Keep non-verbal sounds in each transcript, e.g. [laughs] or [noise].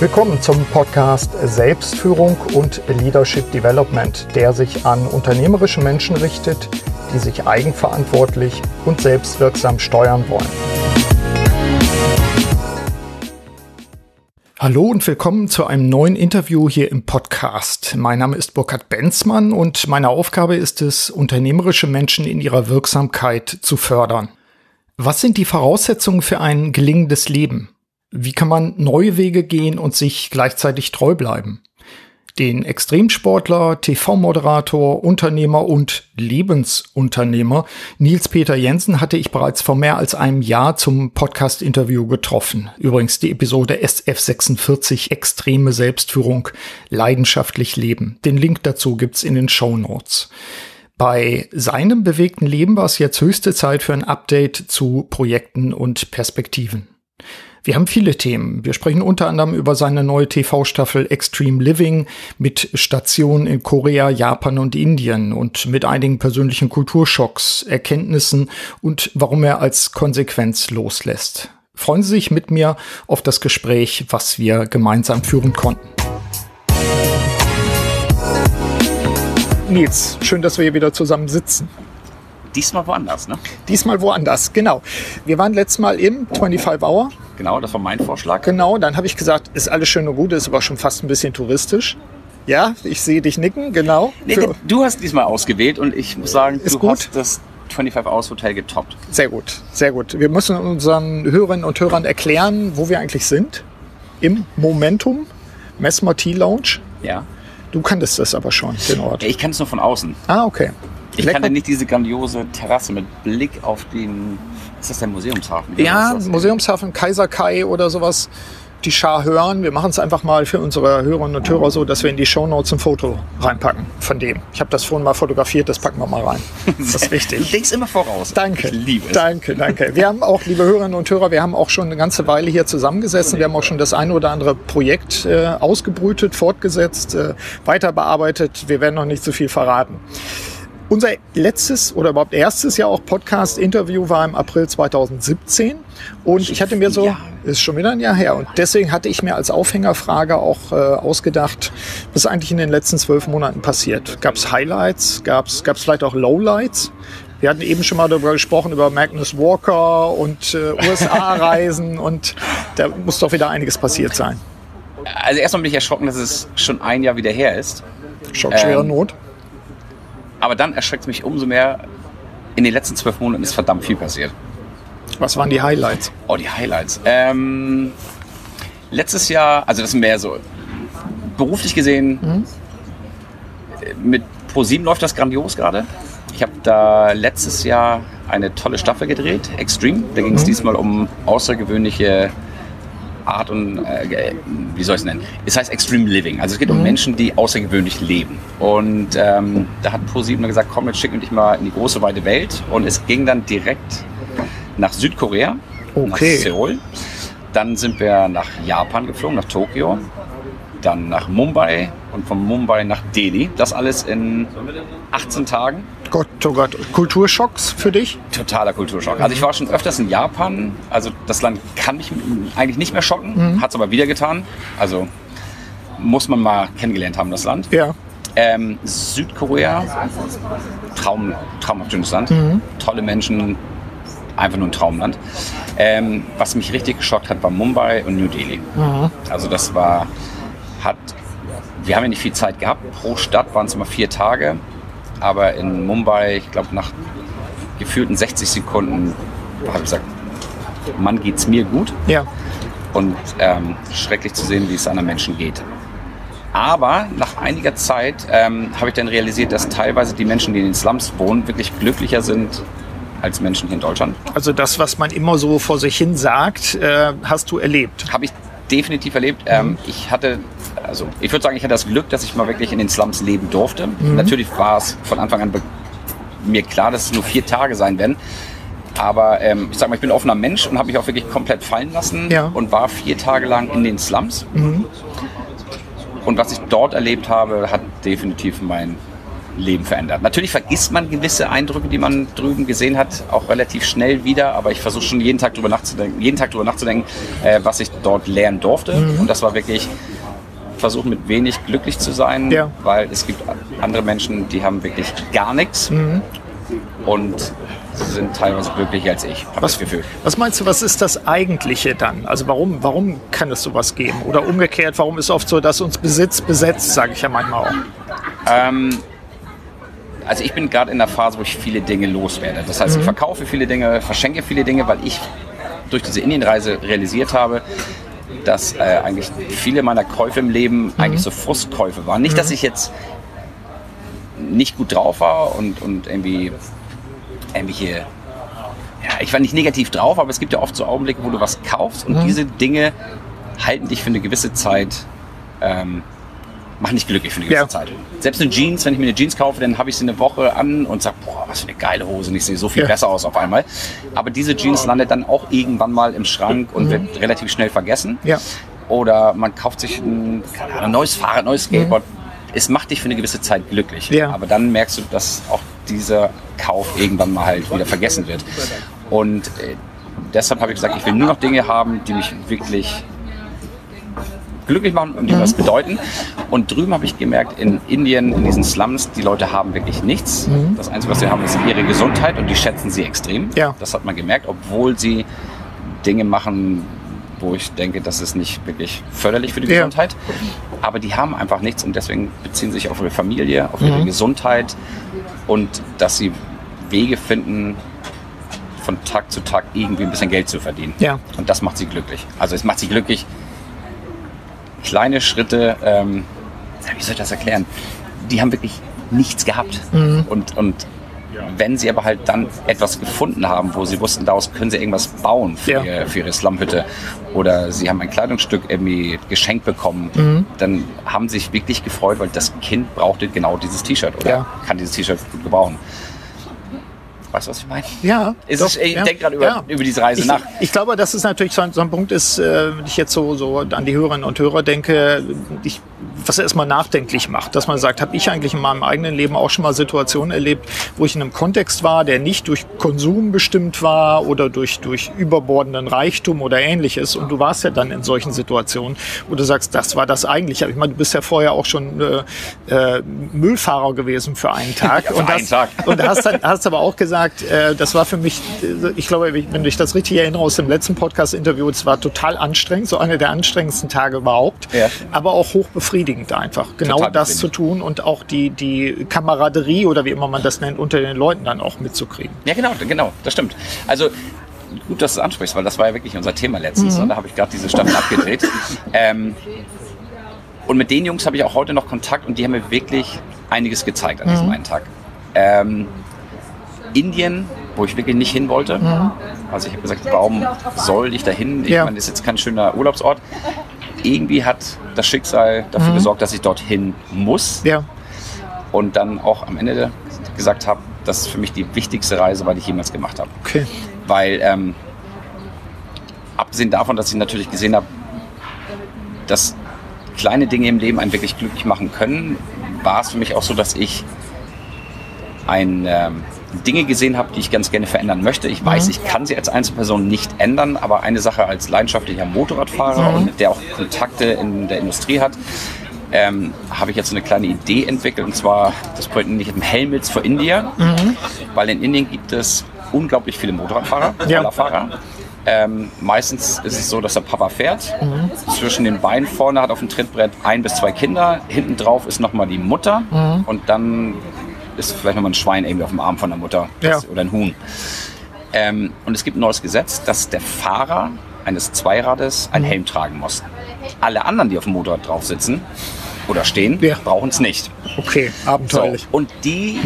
Willkommen zum Podcast Selbstführung und Leadership Development, der sich an unternehmerische Menschen richtet, die sich eigenverantwortlich und selbstwirksam steuern wollen. Hallo und willkommen zu einem neuen Interview hier im Podcast. Mein Name ist Burkhard Benzmann und meine Aufgabe ist es, unternehmerische Menschen in ihrer Wirksamkeit zu fördern. Was sind die Voraussetzungen für ein gelingendes Leben? Wie kann man neue Wege gehen und sich gleichzeitig treu bleiben? Den Extremsportler, TV-Moderator, Unternehmer und Lebensunternehmer Nils Peter Jensen hatte ich bereits vor mehr als einem Jahr zum Podcast-Interview getroffen. Übrigens die Episode SF46 Extreme Selbstführung, leidenschaftlich leben. Den Link dazu gibt's in den Show Notes. Bei seinem bewegten Leben war es jetzt höchste Zeit für ein Update zu Projekten und Perspektiven. Wir haben viele Themen. Wir sprechen unter anderem über seine neue TV-Staffel Extreme Living mit Stationen in Korea, Japan und Indien und mit einigen persönlichen Kulturschocks, Erkenntnissen und warum er als Konsequenz loslässt. Freuen Sie sich mit mir auf das Gespräch, was wir gemeinsam führen konnten. Nils, schön, dass wir hier wieder zusammen sitzen. Diesmal woanders, ne? Diesmal woanders, genau. Wir waren letztes Mal im 25 Hour. Genau, das war mein Vorschlag. Genau, dann habe ich gesagt, ist alles schön und gut, ist aber schon fast ein bisschen touristisch. Ja, ich sehe dich nicken, genau. Nee, Für- du hast diesmal ausgewählt und ich muss sagen, du gut. hast das 25 Hours Hotel getoppt. Sehr gut, sehr gut. Wir müssen unseren Hörerinnen und Hörern erklären, wo wir eigentlich sind. Im Momentum, Messmer Tea Lounge. Ja. Du kanntest das aber schon, den Ort. Ich kenne es nur von außen. Ah, okay. Ich Lecker. kannte nicht diese grandiose Terrasse mit Blick auf den. Ist das der Museumshafen? Ja? Museumshafen Kaiser Kai oder sowas. Die Schar hören. Wir machen es einfach mal für unsere Hörerinnen und Hörer so, dass wir in die Shownotes ein Foto reinpacken von dem. Ich habe das vorhin mal fotografiert, das packen wir mal rein. [laughs] Das ist Du wichtig. denkst immer voraus. Danke. Ich liebe es. Danke, danke. Wir haben auch, liebe Hörerinnen und Hörer, wir haben auch schon eine ganze Weile hier zusammengesessen. Wir haben auch schon das eine oder andere Projekt äh, ausgebrütet, fortgesetzt, äh, weiter bearbeitet. Wir werden noch nicht so viel verraten. Unser letztes oder überhaupt erstes Jahr auch Podcast-Interview war im April 2017. Und ich hatte mir so, ist schon wieder ein Jahr her. Und deswegen hatte ich mir als Aufhängerfrage auch äh, ausgedacht, was eigentlich in den letzten zwölf Monaten passiert? Gab es Highlights? Gab es vielleicht auch Lowlights? Wir hatten eben schon mal darüber gesprochen, über Magnus Walker und äh, USA-Reisen. [laughs] und da muss doch wieder einiges passiert sein. Also erstmal bin ich erschrocken, dass es schon ein Jahr wieder her ist. Schock, schwere Ähm, Not. Aber dann erschreckt es mich umso mehr. In den letzten zwölf Monaten ist verdammt viel passiert. Was waren die Highlights? Oh, die Highlights. Ähm, letztes Jahr, also das sind mehr so beruflich gesehen, äh, mit Pro7 läuft das grandios gerade. Ich habe da letztes Jahr eine tolle Staffel gedreht, Extreme. Da ging es diesmal um außergewöhnliche Art und, äh, wie soll ich es nennen? Es heißt Extreme Living. Also es geht um Menschen, die außergewöhnlich leben. Und ähm, da hat Pro7 gesagt, komm, jetzt schicken wir dich mal in die große weite Welt. Und es ging dann direkt nach Südkorea, Okay. nach Seoul. Dann sind wir nach Japan geflogen, nach Tokio. Dann nach Mumbai und von Mumbai nach Delhi. Das alles in 18 Tagen. Gott, oh Gott, Kulturschocks für dich? Totaler Kulturschock. Also ich war schon öfters in Japan. Also das Land kann mich eigentlich nicht mehr schocken, hat es aber wieder getan. Also muss man mal kennengelernt haben, das Land. Ja. Ähm, Südkorea, Traum, traumhaft schönes Land. Tolle Menschen, einfach nur ein Traumland. Ähm, was mich richtig geschockt hat, war Mumbai und New Delhi. Also das war, hat, wir haben ja nicht viel Zeit gehabt. Pro Stadt waren es immer vier Tage. Aber in Mumbai, ich glaube nach gefühlten 60 Sekunden, habe ich gesagt, Mann, geht's mir gut Ja. und ähm, schrecklich zu sehen, wie es anderen Menschen geht. Aber nach einiger Zeit ähm, habe ich dann realisiert, dass teilweise die Menschen, die in den Slums wohnen, wirklich glücklicher sind als Menschen hier in Deutschland. Also das, was man immer so vor sich hin sagt, äh, hast du erlebt. Habe ich definitiv erlebt. Ähm, ich hatte, also ich würde sagen, ich hatte das Glück, dass ich mal wirklich in den Slums leben durfte. Natürlich war es von Anfang an mir klar, dass es nur vier Tage sein werden. Aber ähm, ich sag mal, ich bin offener Mensch und habe mich auch wirklich komplett fallen lassen Ja. und war vier Tage lang in den Slums. Und was ich dort erlebt habe, hat definitiv mein Leben verändert. Natürlich vergisst man gewisse Eindrücke, die man drüben gesehen hat, auch relativ schnell wieder, aber ich versuche schon jeden Tag drüber nachzudenken, jeden Tag drüber nachzudenken, äh, was ich dort lernen durfte. Mhm. Und das war wirklich versuchen mit wenig glücklich zu sein, ja. weil es gibt andere Menschen, die haben wirklich gar nichts mhm. und sind teilweise glücklicher als ich, habe das Gefühl. Was meinst du, was ist das Eigentliche dann? Also warum, warum kann es sowas geben? Oder umgekehrt, warum ist oft so, dass uns Besitz besetzt, sage ich ja manchmal auch? Ähm, also ich bin gerade in der Phase, wo ich viele Dinge loswerde. Das heißt, mhm. ich verkaufe viele Dinge, verschenke viele Dinge, weil ich durch diese Indienreise realisiert habe, dass äh, eigentlich viele meiner Käufe im Leben mhm. eigentlich so Frustkäufe waren. Nicht, mhm. dass ich jetzt nicht gut drauf war und, und irgendwie irgendwelche ja, ich war nicht negativ drauf, aber es gibt ja oft so Augenblicke, wo du was kaufst und mhm. diese Dinge halten dich für eine gewisse Zeit ähm, machen dich glücklich für eine gewisse ja. Zeit. Selbst eine Jeans, wenn ich mir eine Jeans kaufe, dann habe ich sie eine Woche an und sage, boah, was für eine geile Hose ich sehe so viel ja. besser aus auf einmal. Aber diese Jeans landet dann auch irgendwann mal im Schrank und mhm. wird relativ schnell vergessen. Ja. Oder man kauft sich ein, ein neues Fahrrad, ein neues Skateboard. Mhm. Es macht dich für eine gewisse Zeit glücklich. Ja. Aber dann merkst du, dass auch dieser Kauf irgendwann mal halt wieder vergessen wird. Und äh, deshalb habe ich gesagt, ich will nur noch Dinge haben, die mich wirklich glücklich machen und die mhm. was bedeuten. Und drüben habe ich gemerkt, in Indien, in diesen Slums, die Leute haben wirklich nichts. Mhm. Das Einzige, was sie haben, ist ihre Gesundheit und die schätzen sie extrem. Ja. Das hat man gemerkt, obwohl sie Dinge machen, wo ich denke, das ist nicht wirklich förderlich für die ja. Gesundheit. Aber die haben einfach nichts und deswegen beziehen sich auf ihre Familie, auf ihre mhm. Gesundheit und dass sie Wege finden, von Tag zu Tag irgendwie ein bisschen Geld zu verdienen. Ja. Und das macht sie glücklich. Also es macht sie glücklich, kleine Schritte, ähm, wie soll ich das erklären? Die haben wirklich nichts gehabt. Mhm. Und, und wenn sie aber halt dann etwas gefunden haben, wo sie wussten, daraus können sie irgendwas bauen für, ja. ihre, für ihre Slumhütte oder sie haben ein Kleidungsstück irgendwie geschenkt bekommen, mhm. dann haben sie sich wirklich gefreut, weil das Kind brauchte genau dieses T-Shirt oder ja. kann dieses T-Shirt gut gebrauchen. Weißt du, was ich meine? Ja. Ist doch, es, ich ja, denke gerade über, ja. über diese Reise ich, nach. Ich glaube, dass es natürlich so ein, so ein Punkt ist, äh, ich jetzt so, so an die Hörerinnen und Hörer denke, ich, was erstmal nachdenklich macht, dass man sagt, habe ich eigentlich in meinem eigenen Leben auch schon mal Situationen erlebt, wo ich in einem Kontext war, der nicht durch Konsum bestimmt war oder durch, durch überbordenden Reichtum oder ähnliches. Und du warst ja dann in solchen Situationen, wo du sagst, das war das eigentlich. Ich meine, du bist ja vorher auch schon äh, äh, Müllfahrer gewesen für einen Tag. [laughs] ja, für und, einen hast, Tag. und hast, dann, hast aber auch gesagt, gesagt, äh, das war für mich, ich glaube, wenn ich das richtig erinnere aus dem letzten Podcast-Interview, es war total anstrengend, so einer der anstrengendsten Tage überhaupt, ja. aber auch hochbefriedigend einfach, genau total das zu tun und auch die, die Kameraderie oder wie immer man das nennt, unter den Leuten dann auch mitzukriegen. Ja, genau, genau, das stimmt. Also gut, dass du es ansprichst, weil das war ja wirklich unser Thema letztens. Mhm. Da habe ich gerade diese Staffel abgedreht. [laughs] Ähm, und mit den Jungs habe ich auch heute noch Kontakt und die haben mir wirklich einiges gezeigt an diesem mhm. einen Tag. Ähm, Indien, wo ich wirklich nicht hin wollte. Mhm. Also ich habe gesagt, warum soll ich da hin? Ich ja. meine, das ist jetzt kein schöner Urlaubsort. Irgendwie hat das Schicksal dafür mhm. gesorgt, dass ich dorthin muss. Ja. Und dann auch am Ende gesagt habe, das ist für mich die wichtigste Reise die ich jemals gemacht habe. Okay. Weil ähm, abgesehen davon, dass ich natürlich gesehen habe, dass kleine Dinge im Leben einen wirklich glücklich machen können, war es für mich auch so, dass ich ein ähm, Dinge gesehen habe, die ich ganz gerne verändern möchte. Ich weiß, mhm. ich kann sie als Einzelperson nicht ändern, aber eine Sache als leidenschaftlicher Motorradfahrer mhm. und der auch Kontakte in der Industrie hat, ähm, habe ich jetzt eine kleine Idee entwickelt und zwar das Projekt nenne ich Helmets for India, mhm. weil in Indien gibt es unglaublich viele Motorradfahrer, ja. Ähm, meistens ist es so, dass der Papa fährt. Mhm. Zwischen den Beinen vorne hat auf dem Trittbrett ein bis zwei Kinder. Hinten drauf ist nochmal die Mutter. Mhm. Und dann ist vielleicht nochmal ein Schwein irgendwie auf dem Arm von der Mutter ja. oder ein Huhn. Ähm, und es gibt ein neues Gesetz, dass der Fahrer eines Zweirades einen mhm. Helm tragen muss. Alle anderen, die auf dem Motorrad drauf sitzen oder stehen, ja. brauchen es nicht. Okay, abenteuerlich. So, und die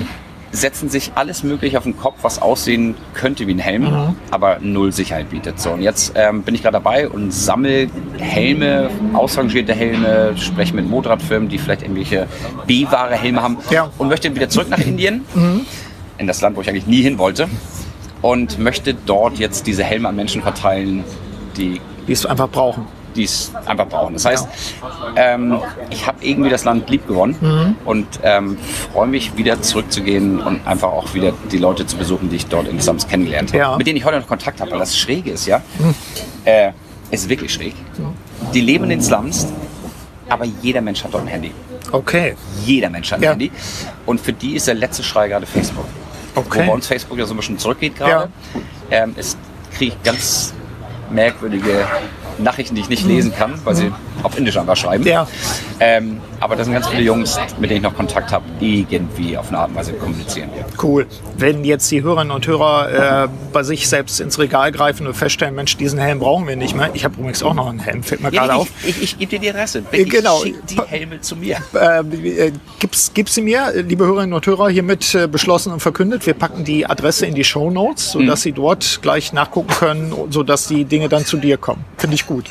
setzen sich alles Mögliche auf den Kopf, was aussehen könnte wie ein Helm, mhm. aber null Sicherheit bietet. So, und jetzt ähm, bin ich gerade dabei und sammle Helme, ausrangierte Helme, spreche mit Motorradfirmen, die vielleicht irgendwelche B-Ware-Helme haben ja. und möchte wieder zurück nach Indien, mhm. in das Land, wo ich eigentlich nie hin wollte, und möchte dort jetzt diese Helme an Menschen verteilen, die die es einfach brauchen die es einfach brauchen. Das heißt, ähm, ich habe irgendwie das Land lieb gewonnen Mhm. und ähm, freue mich wieder zurückzugehen und einfach auch wieder die Leute zu besuchen, die ich dort in Slums kennengelernt habe, Ja. Mhm. mit denen ich heute noch Kontakt habe. Weil das Schräge ist, ja, äh, es ist wirklich schräg. Die leben in den Slums, aber jeder Mensch hat dort ein Handy. Okay. Jeder Mensch hat ein Ja. Handy. Und für die ist der letzte Schrei gerade Facebook. Okay. Wo bei uns Facebook ja so ein bisschen zurückgeht gerade. Ähm, es kriege ich ganz merkwürdige Nachrichten, die ich nicht lesen kann, weil sie auf Indisch einfach schreiben. Ja. Ähm, aber das sind ganz viele Jungs, mit denen ich noch Kontakt habe, die irgendwie auf eine Art und Weise kommunizieren. Cool. Wenn jetzt die Hörerinnen und Hörer äh, bei sich selbst ins Regal greifen und feststellen, Mensch, diesen Helm brauchen wir nicht mehr. Ich habe übrigens auch noch einen Helm, fällt mir gerade ich, auf. ich, ich, gebe dir die Adresse. Äh, genau. die Helme zu mir. Äh, äh, gib's, gib sie mir, liebe Hörerinnen und Hörer, hiermit äh, beschlossen und verkündet. Wir packen die Adresse in die Show Notes, sodass Mhm. Sie dort gleich nachgucken können, sodass die Dinge dann zu dir kommen. Finde ich gut.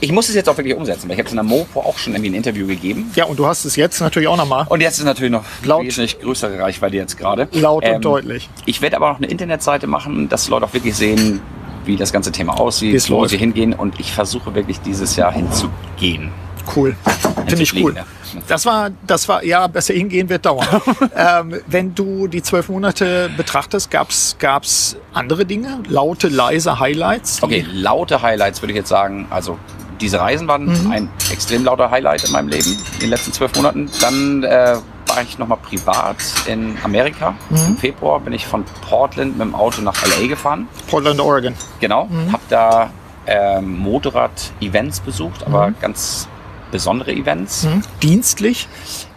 Ich muss es jetzt auch wirklich umsetzen, ich habe es in der Mopo auch schon irgendwie ein Interview gegeben. Ja, und du hast es jetzt natürlich auch nochmal. Und jetzt ist natürlich noch Laut. wesentlich größere Reichweite jetzt gerade. Laut und Ähm, deutlich. Ich werde aber noch eine Internetseite machen, dass Leute auch wirklich sehen, wie das ganze Thema aussieht, wo sie hingehen. Und ich versuche wirklich dieses Jahr hinzugehen. Cool. Finde ich cool. Das war, das war, ja, besser hingehen wird dauern. [laughs] ähm, wenn du die zwölf Monate betrachtest, gab's gab's andere Dinge? Laute, leise Highlights? Okay, laute Highlights würde ich jetzt sagen. Also diese Reisen waren Mhm. ein extrem lauter Highlight in meinem Leben in den letzten zwölf Monaten. Dann äh, war ich nochmal privat in Amerika. Mhm. Im Februar bin ich von Portland mit dem Auto nach LA gefahren. Portland, Oregon. Genau, Mhm. habe da ähm, Motorrad-Events besucht, aber ganz besondere Events. Hm? Dienstlich?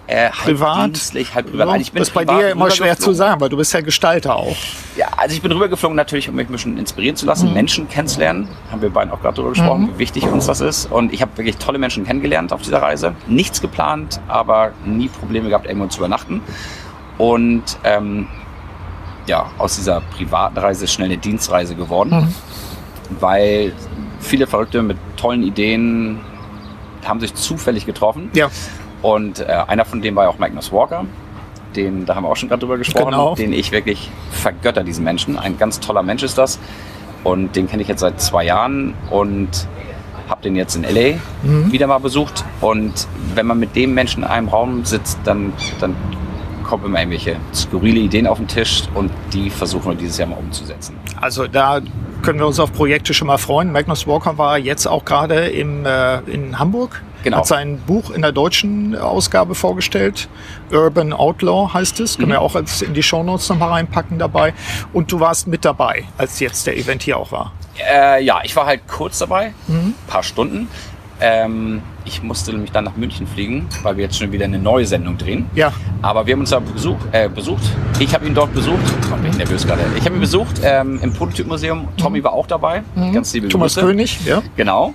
Äh, halb Privat? dienstlich, halb privat. Ja, Also ich bin das ist bei dir immer schwer zu sagen, weil du bist ja Gestalter auch. Ja, also ich bin rübergeflogen natürlich, um mich ein bisschen inspirieren zu Mhm. lassen, Menschen kennenzulernen. Haben wir beiden auch gerade darüber gesprochen, wie wichtig uns das ist. Und ich habe wirklich tolle Menschen kennengelernt auf dieser Reise. Nichts geplant, aber nie Probleme gehabt, irgendwo zu übernachten. Und ähm, ja, aus dieser privaten Reise ist schnell eine Dienstreise geworden, Mhm. weil viele Verrückte mit tollen Ideen haben sich zufällig getroffen. Ja. Und äh, einer von denen war ja auch Magnus Walker. Den, da haben wir auch schon gerade drüber gesprochen, Genau. den ich wirklich vergötter, diesen Menschen. Ein ganz toller Mensch ist das. Und den kenne ich jetzt seit zwei Jahren und habe den jetzt in LA Mhm. wieder mal besucht. Und wenn man mit dem Menschen in einem Raum sitzt, dann, dann kommen immer irgendwelche skurrile Ideen auf den Tisch und die versuchen wir dieses Jahr mal umzusetzen. Also da können wir uns auf Projekte schon mal freuen. Magnus Walker war jetzt auch gerade im, äh, in Hamburg. Genau. Hat sein Buch in der deutschen Ausgabe vorgestellt. Urban Outlaw heißt es. Mhm. Können wir auch in die Shownotes nochmal reinpacken dabei. Und du warst mit dabei, als jetzt der Event hier auch war. Äh, ja, ich war halt kurz dabei, Mhm. ein paar Stunden. Ähm, ich musste nämlich dann nach München fliegen, weil wir jetzt schon wieder eine neue Sendung drehen. Ja. Aber wir haben uns da besuch, äh, besucht. Ich habe ihn dort besucht. Oh, bin ich nervös gerade. Ich habe ihn besucht ähm, im Prototypmuseum. Tommy war auch dabei. Ganz liebe Mhm. Thomas Grüße. König, ja. Genau.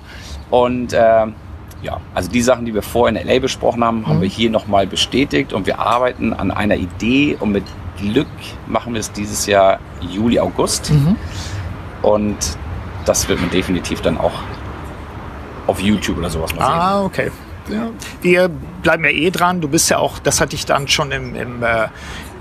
Und ähm, ja, also die Sachen, die wir vorher in LA besprochen haben, Mhm. haben wir hier nochmal bestätigt und wir arbeiten an einer Idee und mit Glück machen wir es dieses Jahr Juli, August. Mhm. Und das wird man definitiv dann auch auf YouTube oder sowas mal sehen. Ah, okay. Ja. Wir bleiben ja eh dran. Du bist ja auch, das hatte ich dann schon im, im, äh,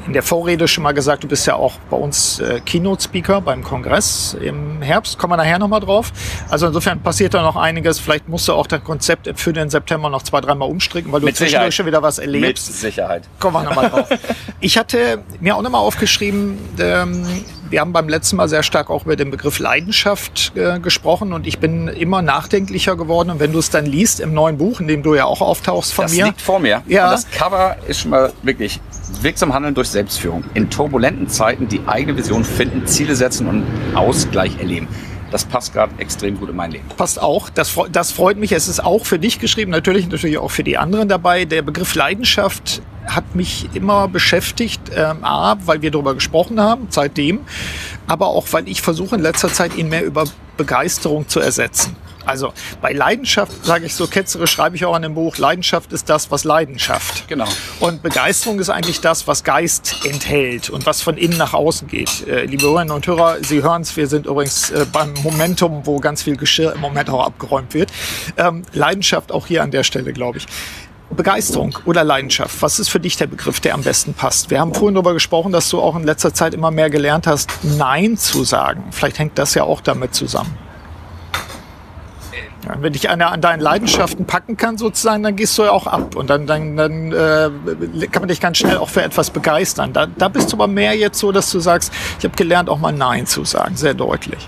in der Vorrede schon mal gesagt, du bist ja auch bei uns äh, Keynote-Speaker beim Kongress im Herbst. Kommen wir nachher nochmal drauf. Also insofern passiert da noch einiges. Vielleicht musst du auch das Konzept für den September noch zwei, dreimal umstricken, weil du Mit zwischendurch schon wieder was Mit erlebst. Sicherheit. Kommen wir nochmal drauf. [laughs] Ich hatte mir auch nochmal aufgeschrieben, ähm, wir haben beim letzten Mal sehr stark auch über den Begriff Leidenschaft äh, gesprochen und ich bin immer nachdenklicher geworden. Und wenn du es dann liest im neuen Buch, in dem du ja auch auftauchst von Das mir. liegt vor mir. Ja. Und das Cover ist schon mal wirklich wirksam handeln durch Selbstführung. In turbulenten Zeiten die eigene Vision finden, Ziele setzen und Ausgleich erleben. Das passt gerade extrem gut in mein Leben. passt auch. Das, das freut mich. Es ist auch für dich geschrieben, natürlich, natürlich auch für die anderen dabei. Der Begriff Leidenschaft hat mich immer beschäftigt. Ähm, A, weil wir darüber gesprochen haben, seitdem. Aber auch, weil ich versuche in letzter Zeit, ihn mehr über Begeisterung zu ersetzen. Also bei Leidenschaft, sage ich so ketzerisch, schreibe ich auch in dem Buch, Leidenschaft ist das, was Leidenschaft. Genau. Und Begeisterung ist eigentlich das, was Geist enthält und was von innen nach außen geht. Äh, liebe Hörerinnen und Hörer, Sie hören es, wir sind übrigens äh, beim Momentum, wo ganz viel Geschirr im Moment auch abgeräumt wird. Ähm, Leidenschaft auch hier an der Stelle, glaube ich. Begeisterung oder Leidenschaft, was ist für dich der Begriff, der am besten passt? Wir haben vorhin darüber gesprochen, dass du auch in letzter Zeit immer mehr gelernt hast, Nein zu sagen. Vielleicht hängt das ja auch damit zusammen. Ja, wenn dich einer an deinen Leidenschaften packen kann, sozusagen, dann gehst du ja auch ab. Und dann, dann, dann äh, kann man dich ganz schnell auch für etwas begeistern. Da, da bist du aber mehr jetzt so, dass du sagst, ich habe gelernt, auch mal Nein zu sagen, sehr deutlich.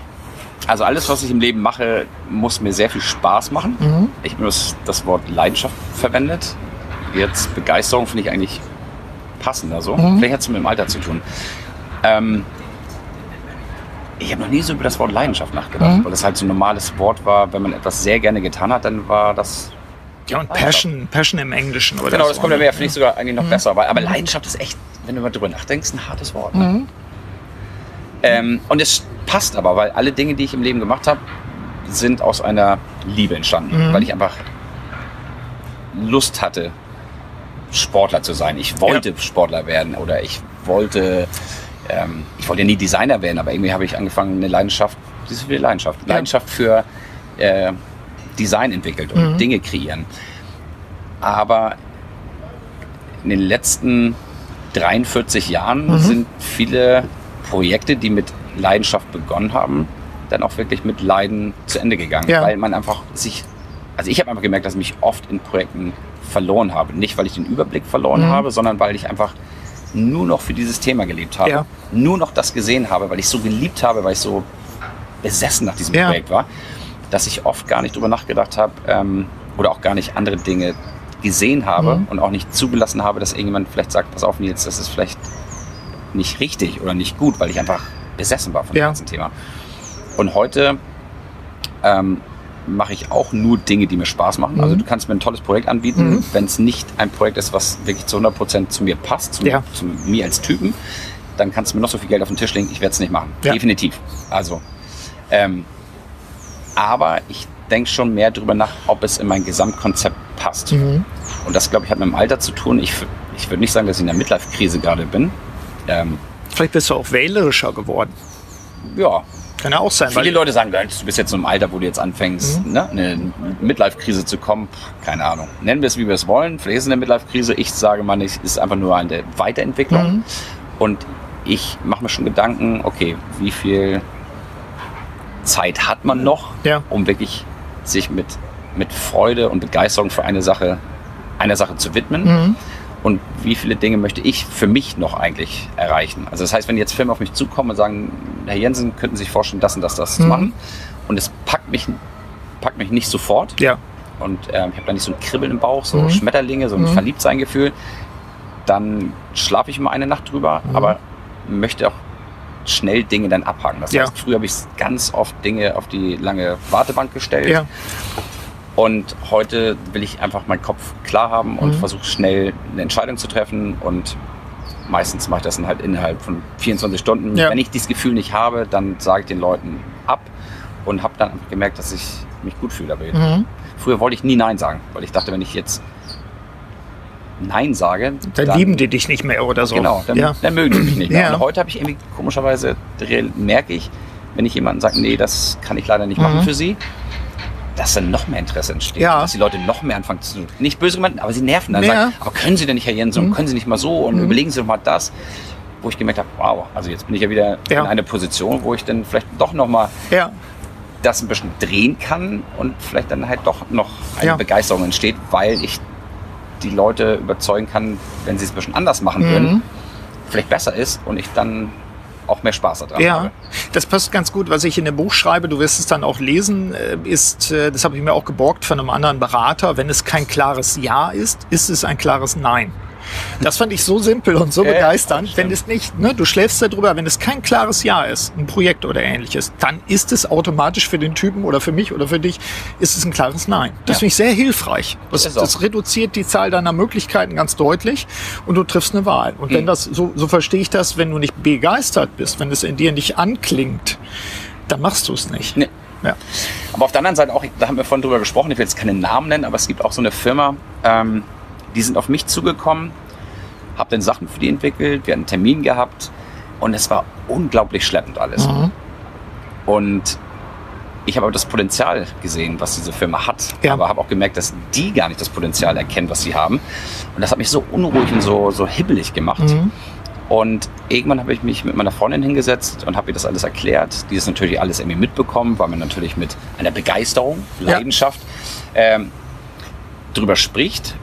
Also alles, was ich im Leben mache, muss mir sehr viel Spaß machen. Mhm. Ich habe das, das Wort Leidenschaft verwendet. Jetzt Begeisterung finde ich eigentlich passender so. Mhm. Vielleicht hat es mit dem Alter zu tun. Ähm, ich habe noch nie so über das Wort Leidenschaft nachgedacht, mhm. weil das halt so ein normales Wort war. Wenn man etwas sehr gerne getan hat, dann war das. Ja, und Passion, Passion im Englischen. Oder genau, das kommt ja mehr, finde ich sogar eigentlich noch mhm. besser. Aber, aber, Leidenschaft ist echt, wenn du mal drüber nachdenkst, ein hartes Wort. Ne? Mhm. Ähm, und es passt aber, weil alle Dinge, die ich im Leben gemacht habe, sind aus einer Liebe entstanden. Mhm. Weil ich einfach Lust hatte, Sportler zu sein. Ich wollte ja. Sportler werden oder ich wollte ähm, ich wollte ja nie Designer werden, aber irgendwie habe ich angefangen, eine Leidenschaft, wie Leidenschaft, ja. Leidenschaft für äh, Design entwickelt und mhm. Dinge kreieren. Aber in den letzten 43 Jahren mhm. sind viele Projekte, die mit Leidenschaft begonnen haben, dann auch wirklich mit Leiden zu Ende gegangen, ja. weil man einfach sich, also ich habe einfach gemerkt, dass ich mich oft in Projekten verloren habe. Nicht, weil ich den Überblick verloren mhm. habe, sondern weil ich einfach nur noch für dieses Thema gelebt habe. Ja. Nur noch das gesehen habe, weil ich so geliebt habe, weil ich so besessen nach diesem ja. Projekt war, dass ich oft gar nicht drüber nachgedacht habe ähm, oder auch gar nicht andere Dinge gesehen habe mhm. und auch nicht zugelassen habe, dass irgendjemand vielleicht sagt, pass auf Nils, das ist vielleicht nicht richtig oder nicht gut, weil ich einfach besessen war von ja. dem ganzen Thema. Und heute ähm, mache ich auch nur Dinge, die mir Spaß machen. Also mhm. Also du kannst mir ein tolles Projekt anbieten, mhm. wenn es nicht ein Projekt ist, was wirklich zu 100% zu mir passt, zu, ja. zu, mir als Typen, dann kannst du mir noch so viel Geld auf den Tisch legen, ich werde es nicht machen. Ja. Definitiv. Also, ähm, aber ich denke schon mehr darüber nach, ob es in mein Gesamtkonzept passt. Mhm. Und das, glaube ich, hat mit dem Alter zu tun. Ich, ich würde nicht sagen, dass ich in der Midlife-Krise gerade bin. Ähm, Vielleicht bist du auch wählerischer geworden. Ja, kann ja auch sein. Viele Leute sagen, du bist jetzt in einem Alter, wo du jetzt anfängst, mhm. ne, eine Midlife-Krise zu kommen. Keine Ahnung. Nennen wir es, wie wir es wollen. Vielleicht ist es eine Midlife-Krise. Ich sage mal, es ist einfach nur eine Weiterentwicklung. Mhm. Und ich mache mir schon Gedanken, okay, wie viel Zeit hat man noch, ja. um wirklich sich mit, mit Freude und Begeisterung für eine Sache, einer Sache zu widmen. Mhm und wie viele Dinge möchte ich für mich noch eigentlich erreichen. Also das heißt, wenn jetzt Firmen auf mich zukommen und sagen, Herr Jensen, könnten Sie sich vorstellen, das und das, das mhm. zu machen und es packt mich, packt mich nicht sofort ja. und ähm, ich habe da nicht so ein Kribbeln im Bauch, so mhm. Schmetterlinge, so ein mhm. Verliebtsein-Gefühl, dann schlafe ich mal eine Nacht drüber, mhm. aber möchte auch schnell Dinge dann abhaken. Das heißt, früher habe ich ganz oft Dinge auf die lange Wartebank gestellt. Ja. Und heute will ich einfach meinen Kopf klar haben und mhm. versuche schnell eine Entscheidung zu treffen. Und meistens mache ich das dann halt innerhalb von 24 Stunden. Ja. Wenn ich dieses Gefühl nicht habe, dann sage ich den Leuten ab und habe dann gemerkt, dass ich mich gut fühle dabei. Mhm. Früher wollte ich nie Nein sagen, weil ich dachte, wenn ich jetzt Nein sage. Dann, dann lieben die dich nicht mehr oder so. Genau, dann, ja. dann mögen die mich nicht mehr. Ja. Und heute habe ich irgendwie komischerweise, merke ich, wenn ich jemanden sage, nee, das kann ich leider nicht mhm. machen für sie, dass dann noch mehr Interesse entsteht. Ja. Dass die Leute noch mehr anfangen zu tun. Nicht böse gemeint, aber sie nerven dann. Ja. Sagen, aber können Sie denn nicht, Herr Jensen, mhm. können Sie nicht mal so und mhm. überlegen Sie doch mal das. Wo ich gemerkt habe, wow, also jetzt bin ich ja wieder ja. in einer Position, wo ich dann vielleicht doch noch mal ja. das ein bisschen drehen kann und vielleicht dann halt doch noch eine ja. Begeisterung entsteht, weil ich die Leute überzeugen kann, wenn sie es ein bisschen anders machen mhm. würden, vielleicht besser ist und ich dann auch mehr Spaß daran ja, habe. Das passt ganz gut. Was ich in dem Buch schreibe, du wirst es dann auch lesen, äh, ist, äh, das habe ich mir auch geborgt von einem anderen Berater, wenn es kein klares Ja ist, ist es ein klares Nein. Das fand ich so simpel und so äh, begeisternd. Wenn es nicht, ne, du schläfst darüber, wenn es kein klares Ja ist, ein Projekt oder ähnliches, dann ist es automatisch für den Typen oder für mich oder für dich, ist es ein klares Nein. Das ja. finde ich sehr hilfreich. Das, das, reduziert die Zahl deiner Möglichkeiten ganz deutlich und du triffst eine Wahl. Und mhm. wenn das, so, so verstehe ich das, wenn du nicht begeistert bist, wenn es in dir nicht anklingt, dann machst du es nicht. Nee. Ja. Aber auf der anderen Seite auch, da haben wir vorhin drüber gesprochen, ich will jetzt keine Namen nennen, aber es gibt auch so eine Firma, ähm, die sind auf mich zugekommen, habe dann Sachen für die entwickelt, wir hatten einen Termin gehabt und es war unglaublich schleppend alles. Mhm. Und ich habe aber das Potenzial gesehen, was diese Firma hat, ja. aber habe auch gemerkt, dass die gar nicht das Potenzial erkennen, was sie haben. Und das hat mich so unruhig und so, so hibbelig gemacht. Mhm. Und irgendwann habe ich mich mit meiner Freundin hingesetzt und habe ihr das alles erklärt. Die ist natürlich alles irgendwie mitbekommen, weil man natürlich mit einer Begeisterung, Leidenschaft ähm, drüber spricht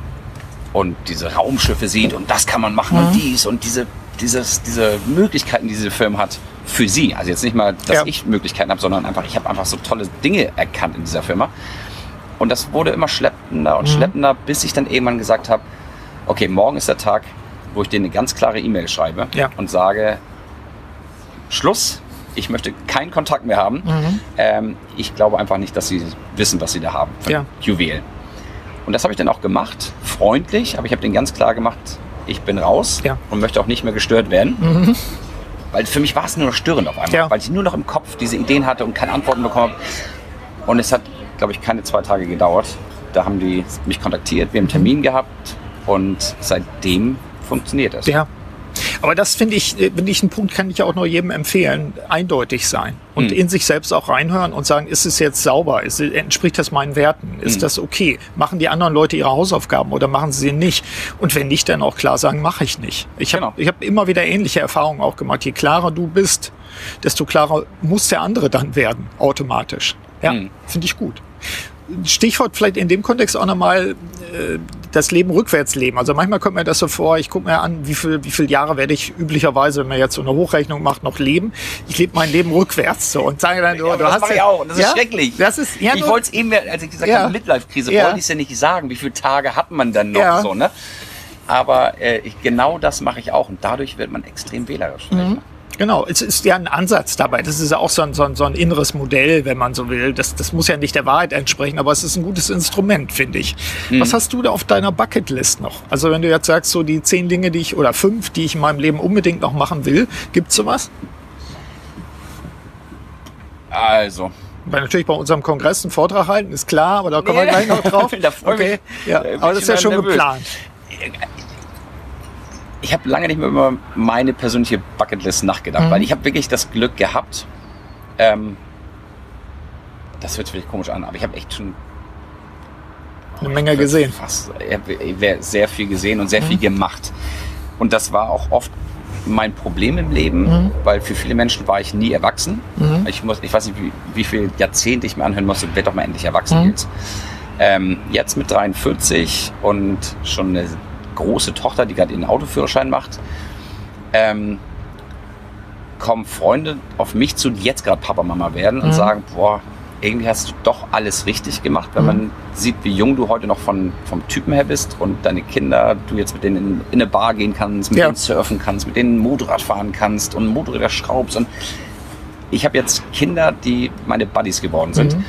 und diese Raumschiffe sieht und das kann man machen Mhm. und dies und diese, dieses, diese Möglichkeiten, die diese Firma hat für sie. Also jetzt nicht mal, dass Ja. ich Möglichkeiten habe, sondern einfach, ich habe einfach so tolle Dinge erkannt in dieser Firma. Und das wurde immer schleppender und Mhm. schleppender, bis ich dann irgendwann gesagt habe, okay, morgen ist der Tag, wo ich denen eine ganz klare E-Mail schreibe Ja. und sage, Schluss, ich möchte keinen Kontakt mehr haben. Mhm. Ähm, ich glaube einfach nicht, dass sie wissen, was sie da haben. für Ja. Juwel. Und das habe ich dann auch gemacht, freundlich, aber ich habe denen ganz klar gemacht, ich bin raus Ja. und möchte auch nicht mehr gestört werden. Mhm. Weil für mich war es nur noch störend auf einmal, Ja. weil ich nur noch im Kopf diese Ideen hatte und keine Antworten bekommen habe. Und es hat, glaube ich, keine zwei Tage gedauert. Da haben die mich kontaktiert, wir haben einen Termin gehabt und seitdem funktioniert es. Ja. Aber das finde ich, äh, finde ich einen Punkt, kann ich auch nur jedem empfehlen, eindeutig sein und Mhm. in sich selbst auch reinhören und sagen, ist es jetzt sauber? Ist, entspricht das meinen Werten? Ist Mhm. das okay? Machen die anderen Leute ihre Hausaufgaben oder machen sie sie nicht? Und wenn nicht, dann auch klar sagen, mache ich nicht. Ich habe Genau. ich hab immer wieder ähnliche Erfahrungen auch gemacht. Je klarer du bist, desto klarer muss der andere dann werden, automatisch. Ja, Mhm. finde ich gut. Stichwort vielleicht in dem Kontext auch nochmal äh, das Leben rückwärts leben. Also manchmal kommt mir das so vor, ich gucke mir an, wie viel, wie viele Jahre werde ich üblicherweise, wenn man jetzt so eine Hochrechnung macht, noch leben. Ich lebe mein Leben rückwärts so und sage dann, Ja, du, das hast mache ja, ich auch. und Das ja? ist schrecklich. Das ist, ja, ich wollte es eben, als ich gesagt Ja. habe, Midlife-Krise, Ja. wollte ich es ja nicht sagen. Wie viele Tage hat man dann noch Ja. so, ne? Aber äh, ich, genau das mache ich auch und dadurch wird man extrem wählerisch. Mhm. Genau, es ist ja ein Ansatz dabei. Das ist ja auch so ein, so ein, so ein inneres Modell, wenn man so will. Das, das muss ja nicht der Wahrheit entsprechen, aber es ist ein gutes Instrument, finde ich. Mhm. Was hast du da auf deiner Bucketlist noch? Also wenn du jetzt sagst, so die zehn Dinge, die ich, oder fünf, die ich in meinem Leben unbedingt noch machen will, gibt's sowas? Also, Weil natürlich bei unserem Kongress einen Vortrag halten, ist klar, aber da kommen wir Nee. gleich noch drauf. [laughs] Da okay. Ja, aber das ist ja schon nervös. geplant. Ich habe lange nicht mehr über meine persönliche Bucketlist nachgedacht, Mhm. weil ich habe wirklich das Glück gehabt. Ähm, das hört sich vielleicht komisch an, aber ich habe echt schon Eine Menge gesehen. fast ich hab sehr viel gesehen und sehr Mhm. viel gemacht. Und das war auch oft mein Problem im Leben, Mhm. weil für viele Menschen war ich nie erwachsen. Ich, muss, ich weiß nicht, wie, wie viel Jahrzehnte ich mir anhören musste, werd doch mal endlich erwachsen Mhm. jetzt. Ähm, jetzt mit 43 und schon eine große Tochter, die gerade ihren Autoführerschein macht, ähm, kommen Freunde auf mich zu, die jetzt gerade Papa, Mama werden und Mhm. sagen, boah, irgendwie hast du doch alles richtig gemacht, wenn Mhm. man sieht, wie jung du heute noch von, vom Typen her bist und deine Kinder, du jetzt mit denen in, in eine Bar gehen kannst, mit Ja. denen surfen kannst, mit denen Motorrad fahren kannst und Motorräder schraubst. Und ich habe jetzt Kinder, die meine Buddies geworden sind. Mhm.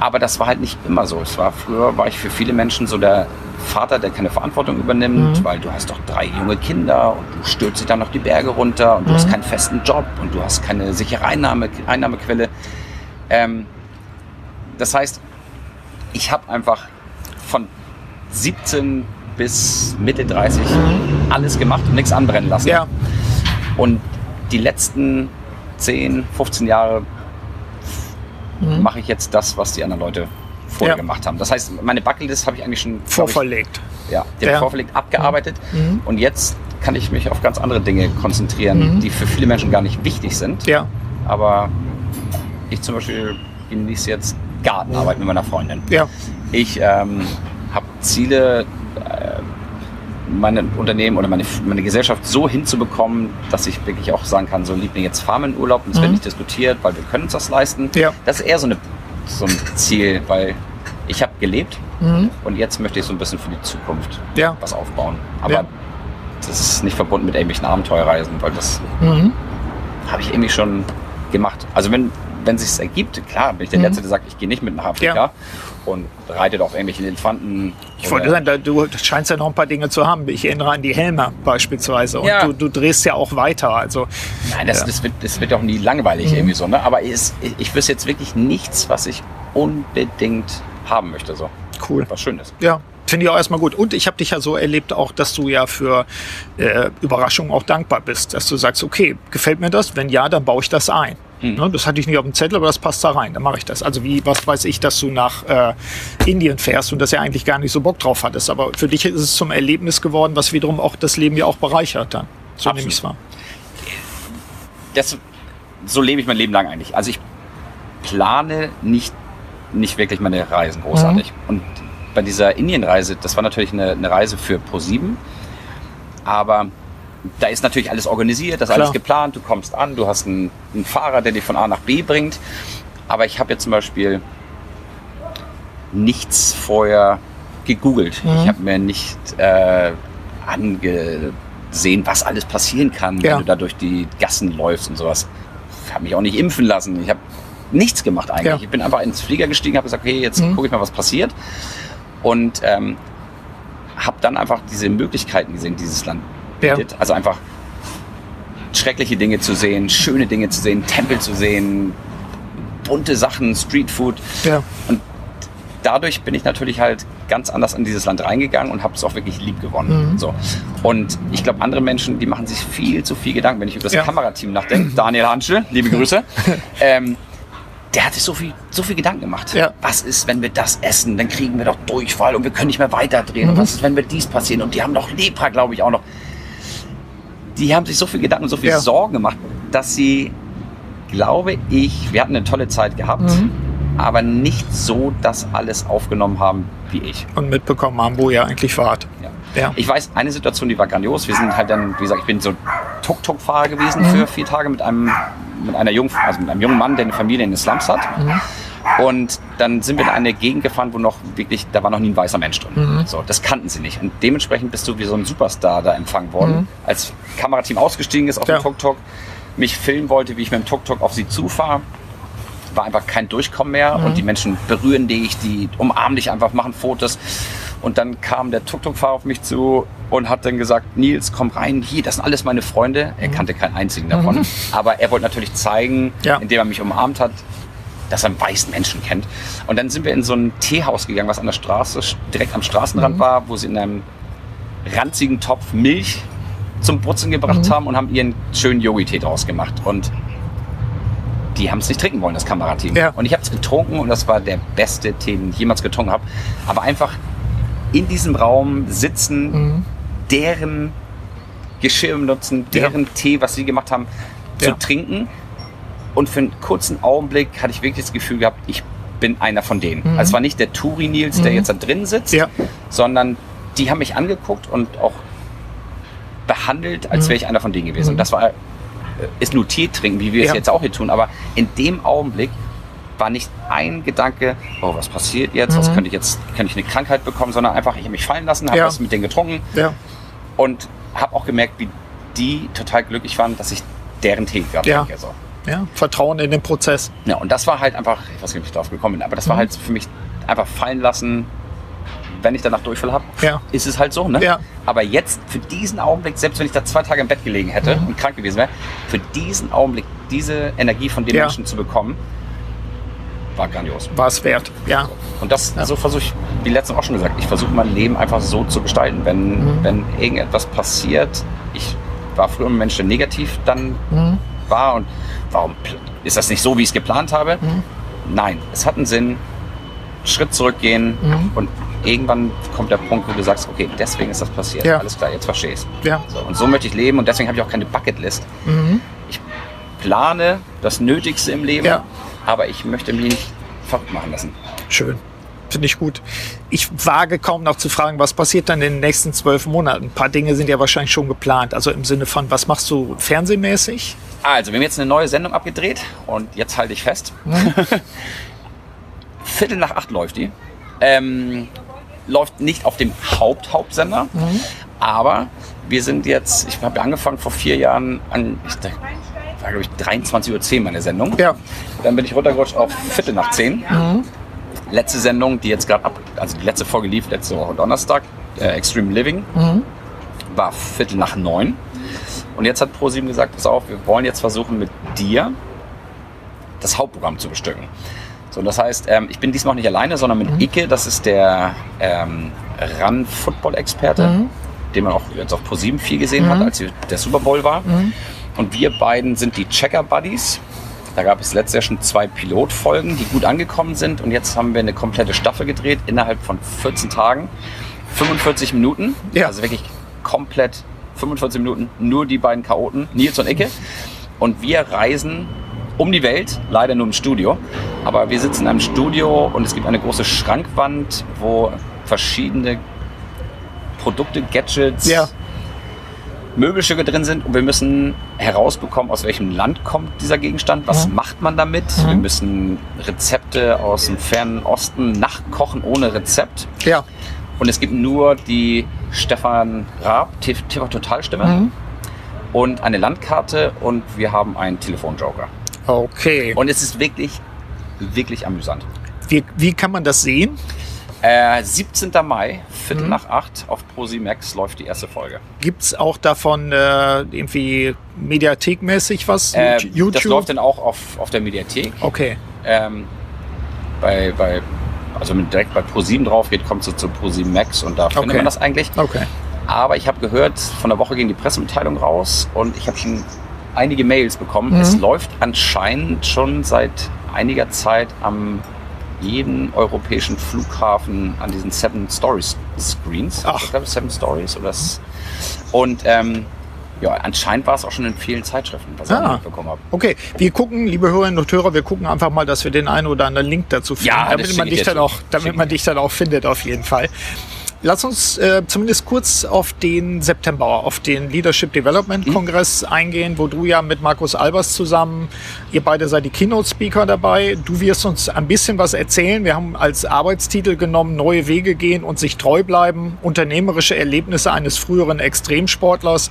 Aber das war halt nicht immer so. Es war früher war ich für viele Menschen so der Vater, der keine Verantwortung übernimmt, Mhm. weil du hast doch drei junge Kinder und du stürzt dich dann noch die Berge runter und du Mhm. hast keinen festen Job und du hast keine sichere Einnahme, Einnahmequelle. Ähm, das heißt, ich habe einfach von 17 bis Mitte 30 alles gemacht und nichts anbrennen lassen. Mhm. Ja, Und die letzten 10, 15 Jahre Mhm. mache ich jetzt das, was die anderen Leute vorher Ja. gemacht haben. Das heißt, meine Bucketlist habe ich eigentlich schon glaub ich, vorverlegt. ja, die Ja. vorverlegt, abgearbeitet. Mhm. Und jetzt kann ich mich auf ganz andere Dinge konzentrieren, Mhm. die für viele Menschen gar nicht wichtig sind. Ja, Aber ich zum Beispiel genieße jetzt Gartenarbeit mit meiner Freundin. ja. Ich ähm, habe Ziele, meine Unternehmen oder meine, meine Gesellschaft so hinzubekommen, dass ich wirklich auch sagen kann, so Liebling, jetzt fahren wir in Urlaub und es Mhm. wird nicht diskutiert, weil wir können uns das leisten. Ja. Das ist eher so, eine, so ein Ziel, weil ich habe gelebt Mhm. und jetzt möchte ich so ein bisschen für die Zukunft Ja. was aufbauen. Aber Ja. das ist nicht verbunden mit irgendwelchen Abenteuerreisen, weil das Mhm. habe ich irgendwie schon gemacht. Also wenn, wenn sich ergibt, klar, bin ich der Mhm. Letzte, der sagt, ich gehe nicht mit nach Afrika Ja. und reitet auf irgendwelchen Elefanten. Ich wollte sagen, du scheinst ja noch ein paar Dinge zu haben. Ich erinnere an die Helme beispielsweise. Und Ja. du, du drehst ja auch weiter. Also Nein, das, Ja. das, wird, das wird auch nie langweilig Mhm. irgendwie so, ne? Aber es, ich, ich wüsste jetzt wirklich nichts, was ich unbedingt haben möchte. So. cool. Was Schönes. Ja, finde ich auch erstmal gut. Und ich habe dich ja so erlebt auch, dass du ja für äh, Überraschungen auch dankbar bist. Dass du sagst, okay, gefällt mir das? Wenn ja, dann baue ich das ein. Mhm. Ne, das hatte ich nicht auf dem Zettel, aber das passt da rein. Dann mache ich das. Also wie, was weiß ich, dass du nach äh, Indien fährst und das ja eigentlich gar nicht so Bock drauf hattest. Aber für dich ist es zum Erlebnis geworden, was wiederum auch das Leben ja auch bereichert dann. So nehme ich es wahr. Das, so lebe ich mein Leben lang eigentlich. Also ich plane nicht, nicht wirklich meine Reisen großartig. Mhm. Und bei dieser Indienreise, das war natürlich eine, eine Reise für ProSieben, aber da ist natürlich alles organisiert, das ist alles geplant, du kommst an, du hast einen, einen, Fahrer, der dich von A nach B bringt. Aber ich habe jetzt zum Beispiel nichts vorher gegoogelt. Mhm. Ich habe mir nicht äh, angesehen, was alles passieren kann, ja. wenn du da durch die Gassen läufst und sowas. Ich habe mich auch nicht impfen lassen. Ich habe nichts gemacht eigentlich. Ja. Ich bin einfach ins Flieger gestiegen, habe gesagt, okay, jetzt mhm. gucke ich mal, was passiert. Und ähm, habe dann einfach diese Möglichkeiten gesehen, dieses Land bietet. Ja. Also einfach schreckliche Dinge zu sehen, schöne Dinge zu sehen, Tempel zu sehen, bunte Sachen, Streetfood. Ja. Und dadurch bin ich natürlich halt ganz anders in dieses Land reingegangen und habe es auch wirklich lieb gewonnen. Mhm. So. Und ich glaube, andere Menschen, die machen sich viel zu viel Gedanken, wenn ich über das ja. Kamerateam nachdenke. [clears throat] Daniel Hanschel, liebe Grüße. [laughs] ähm, der hat sich so viel, so viel Gedanken gemacht. Ja. Was ist, wenn wir das essen? Dann kriegen wir doch Durchfall und wir können nicht mehr weiterdrehen. Mhm. Und was ist, wenn wir dies passieren? Und die haben noch Lepra, glaube ich, auch noch die haben sich so viel Gedanken und so viel ja. Sorgen gemacht, dass sie, glaube ich, wir hatten eine tolle Zeit gehabt, mhm. aber nicht so das alles aufgenommen haben wie ich. Und mitbekommen haben, wo ihr eigentlich wart. Ja. Ja. Ich weiß, eine Situation, die war grandios. Wir sind halt dann, wie gesagt, ich bin so Tuk-Tuk-Fahrer gewesen mhm. für vier Tage mit einem, mit einer jungen, also mit einem jungen Mann, der eine Familie in den Slums hat. Mhm. Und dann sind wir in eine Gegend gefahren, wo noch wirklich, da war noch nie ein weißer Mensch drin. Mhm. So, das kannten sie nicht. Und dementsprechend bist du wie so ein Superstar da empfangen worden. Mhm. Als Kamerateam ausgestiegen ist auf ja. dem Tuk-Tuk, mich filmen wollte, wie ich mit dem Tuk-Tuk auf sie zufahre, war einfach kein Durchkommen mehr. Mhm. Und die Menschen berühren dich, die umarmen dich einfach, machen Fotos. Und dann kam der Tuk-Tuk-Fahrer auf mich zu und hat dann gesagt, Nils, komm rein, hier, das sind alles meine Freunde. Er mhm. kannte keinen einzigen davon. Mhm. Aber er wollte natürlich zeigen, ja. indem er mich umarmt hat, dass er einen weißen Menschen kennt. Und dann sind wir in so ein Teehaus gegangen, was an der Straße, direkt am Straßenrand mhm. war, wo sie in einem ranzigen Topf Milch zum Brutzeln gebracht mhm. haben und haben ihren schönen Yogi-Tee draus gemacht. Und die haben es nicht trinken wollen, das Kamerateam. Ja. Und ich habe es getrunken und das war der beste Tee, den ich jemals getrunken habe. Aber einfach in diesem Raum sitzen, mhm. deren Geschirr nutzen, deren ja. Tee, was sie gemacht haben, zu ja. trinken und für einen kurzen Augenblick hatte ich wirklich das Gefühl gehabt, ich bin einer von denen. Mhm. Also es war nicht der Turi Nils, der mhm. jetzt da drin sitzt, ja. sondern die haben mich angeguckt und auch behandelt, als mhm. wäre ich einer von denen gewesen. Und mhm. das war, äh, ist nur Tee trinken, wie wir ja. es jetzt auch hier tun. Aber in dem Augenblick war nicht ein Gedanke, oh, was passiert jetzt? Was mhm. könnte ich jetzt, könnte ich eine Krankheit bekommen? Sondern einfach, ich habe mich fallen lassen, habe ja. was mit denen getrunken und habe auch gemerkt, wie die total glücklich waren, dass ich deren Tee gerade ja. trinke. So. Ja, Vertrauen in den Prozess. Ja, und das war halt einfach, ich weiß nicht, wie ich darauf gekommen bin, aber das war mhm. halt für mich einfach fallen lassen, wenn ich danach Durchfall habe, ja. ist es halt so. Ne? Ja. Aber jetzt, für diesen Augenblick, selbst wenn ich da zwei Tage im Bett gelegen hätte mhm. und krank gewesen wäre, für diesen Augenblick diese Energie von den ja. Menschen zu bekommen, war grandios. War es wert, ja. Und das, ja. so versuche ich, wie letztens auch schon gesagt, ich versuche mein Leben einfach so zu gestalten. Wenn, mhm. wenn irgendetwas passiert, ich war früher ein Mensch, der negativ dann mhm. war und warum ist das nicht so, wie ich es geplant habe? Mhm. Nein, es hat einen Sinn. Schritt zurückgehen mhm. und irgendwann kommt der Punkt, wo du sagst, okay, deswegen ist das passiert. Ja. Alles klar, jetzt verstehst. Ja. So, und so möchte ich leben und deswegen habe ich auch keine Bucketlist. Mhm. Ich plane das Nötigste im Leben, ja. aber ich möchte mich nicht verrückt machen lassen. Schön. Finde ich gut. Ich wage kaum noch zu fragen, was passiert dann in den nächsten zwölf Monaten? Ein paar Dinge sind ja wahrscheinlich schon geplant. Also im Sinne von, was machst du fernsehmäßig? Also, wir haben jetzt eine neue Sendung abgedreht und jetzt halte ich fest. Mhm. [laughs] Viertel nach acht läuft die. Ähm, läuft nicht auf dem Haupt-Hauptsender, mhm. aber wir sind jetzt, ich habe angefangen vor vier Jahren an, ich war glaube ich 23.10 Uhr meine Sendung. Ja. Dann bin ich runtergerutscht auf Viertel nach zehn. Mhm. Letzte Sendung, die jetzt gerade ab, also die letzte Folge lief letzte Woche Donnerstag, äh, Extreme Living, mhm. war Viertel nach neun. Und jetzt hat ProSieben gesagt, pass auf, wir wollen jetzt versuchen mit dir das Hauptprogramm zu bestücken. So, das heißt, ähm, ich bin diesmal nicht alleine, sondern mit mhm. Ike, das ist der ähm, Run-Football-Experte, mhm. den man auch jetzt auf ProSieben viel gesehen mhm. hat, als der Super Bowl war. Mhm. Und wir beiden sind die Checker-Buddies. Da gab es letztes Jahr schon zwei Pilotfolgen, die gut angekommen sind. Und jetzt haben wir eine komplette Staffel gedreht innerhalb von 14 Tagen. 45 Minuten. Ja. Also wirklich komplett 45 Minuten. Nur die beiden Chaoten, Nils und Icke. Und wir reisen um die Welt, leider nur im Studio. Aber wir sitzen in einem Studio und es gibt eine große Schrankwand, wo verschiedene Produkte, Gadgets, Ja. Möbelstücke drin sind und wir müssen herausbekommen, aus welchem Land kommt dieser Gegenstand, was Mhm. macht man damit. Wir müssen Rezepte aus dem fernen Osten nachkochen ohne Rezept. Ja. Und es gibt nur die Stefan Raab, TV Totalstimme Mhm. und eine Landkarte und wir haben einen Telefonjoker. Okay. Und es ist wirklich, wirklich amüsant. Wie, wie kann man das sehen? Äh, 17. Mai, Viertel Mhm. nach acht auf ProSimax läuft die erste Folge. Gibt es auch davon äh, irgendwie mediathekmäßig was? Äh, YouTube? Das läuft dann auch auf, auf der Mediathek. okay. ähm, bei, bei, also wenn man direkt bei Pro7 drauf geht, kommt es zu Pro7 Max und da findet Okay. man das eigentlich. Okay. Aber ich habe gehört, von der Woche ging die Pressemitteilung raus und ich habe schon einige Mails bekommen. Mhm. Es läuft anscheinend schon seit einiger Zeit am jeden europäischen Flughafen an diesen Seven Stories Screens. Ach. Ich glaube Seven Stories oder das. Und ähm, ja, anscheinend war es auch schon in vielen Zeitschriften, was ich Ah. mitbekommen habe. Okay, wir gucken, liebe Hörerinnen und Hörer, wir gucken einfach mal, dass wir den einen oder anderen Link dazu finden, Ja, damit, man ich dich dann auch, damit man ich dich dann auch findet, auf jeden Fall. Lass uns äh, zumindest kurz auf den September, auf den Leadership Development Mhm. Kongress eingehen, wo du ja mit Markus Albers zusammen, ihr beide seid die Keynote Speaker dabei. Du wirst uns ein bisschen was erzählen. Wir haben als Arbeitstitel genommen, neue Wege gehen und sich treu bleiben, unternehmerische Erlebnisse eines früheren Extremsportlers.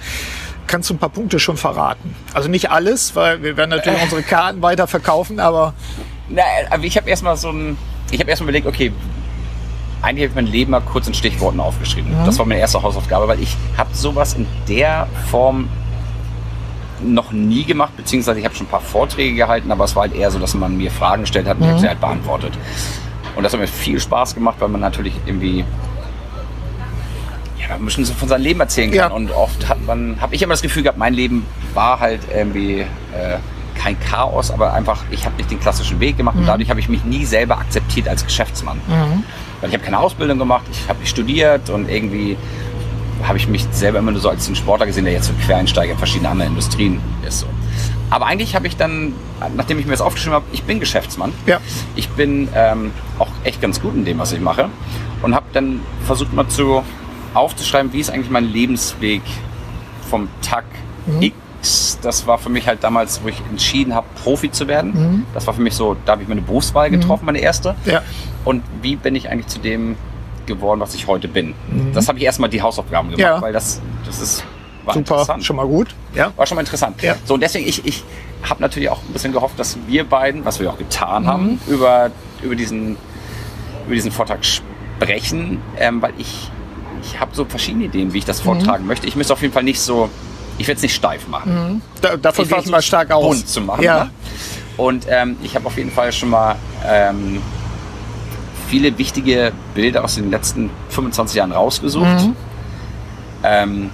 Kannst du ein paar Punkte schon verraten? Also nicht alles, weil wir werden natürlich [laughs] unsere Karten weiter verkaufen, aber Na, aber ich habe erstmal so ein, ich habe erstmal überlegt, okay, eigentlich habe ich mein Leben mal kurz in Stichworten aufgeschrieben. Das war meine erste Hausaufgabe, weil ich habe sowas in der Form noch nie gemacht, beziehungsweise ich habe schon ein paar Vorträge gehalten, aber es war halt eher so, dass man mir Fragen gestellt hat und ich habe sie halt beantwortet. Und das hat mir viel Spaß gemacht, weil man natürlich irgendwie ja, ein bisschen so von seinem Leben erzählen kann. Ja. Und oft hat man, habe ich immer das Gefühl gehabt, mein Leben war halt irgendwie äh, kein Chaos, aber einfach, ich habe nicht den klassischen Weg gemacht und dadurch habe ich mich nie selber akzeptiert als Geschäftsmann. Weil ich habe keine Ausbildung gemacht, ich habe nicht studiert und irgendwie habe ich mich selber immer nur so als den Sportler gesehen, der jetzt so Quereinsteiger in verschiedene andere Industrien ist. So. Aber eigentlich habe ich dann, nachdem ich mir das aufgeschrieben habe, ich bin Geschäftsmann. Ja. Ich bin ähm, auch echt ganz gut in dem, was ich mache. Und habe dann versucht mal zu aufzuschreiben, wie ist eigentlich mein Lebensweg vom Tag X. Das war für mich halt damals, wo ich entschieden habe, Profi zu werden. Das war für mich so, da habe ich meine Berufswahl getroffen, meine erste. ja. Und wie bin ich eigentlich zu dem geworden, was ich heute bin? Das habe ich erstmal die Hausaufgaben gemacht, Ja. weil das, das ist, war super, interessant. schon mal gut. Ja. War schon mal interessant. Ja. So, und deswegen, ich, ich habe natürlich auch ein bisschen gehofft, dass wir beiden, was wir auch getan Mhm. haben, über, über, diesen, über diesen Vortrag sprechen, ähm, weil ich, ich habe so verschiedene Ideen, wie ich das Mhm. vortragen möchte. Ich müsste auf jeden Fall nicht so, ich will es nicht steif machen. Da, davon Ich ich mal stark aus. bunt zu machen. Ja. Ne? Und ähm, ich habe auf jeden Fall schon mal ähm, viele wichtige Bilder aus den letzten 25 Jahren rausgesucht. Mhm. Ähm,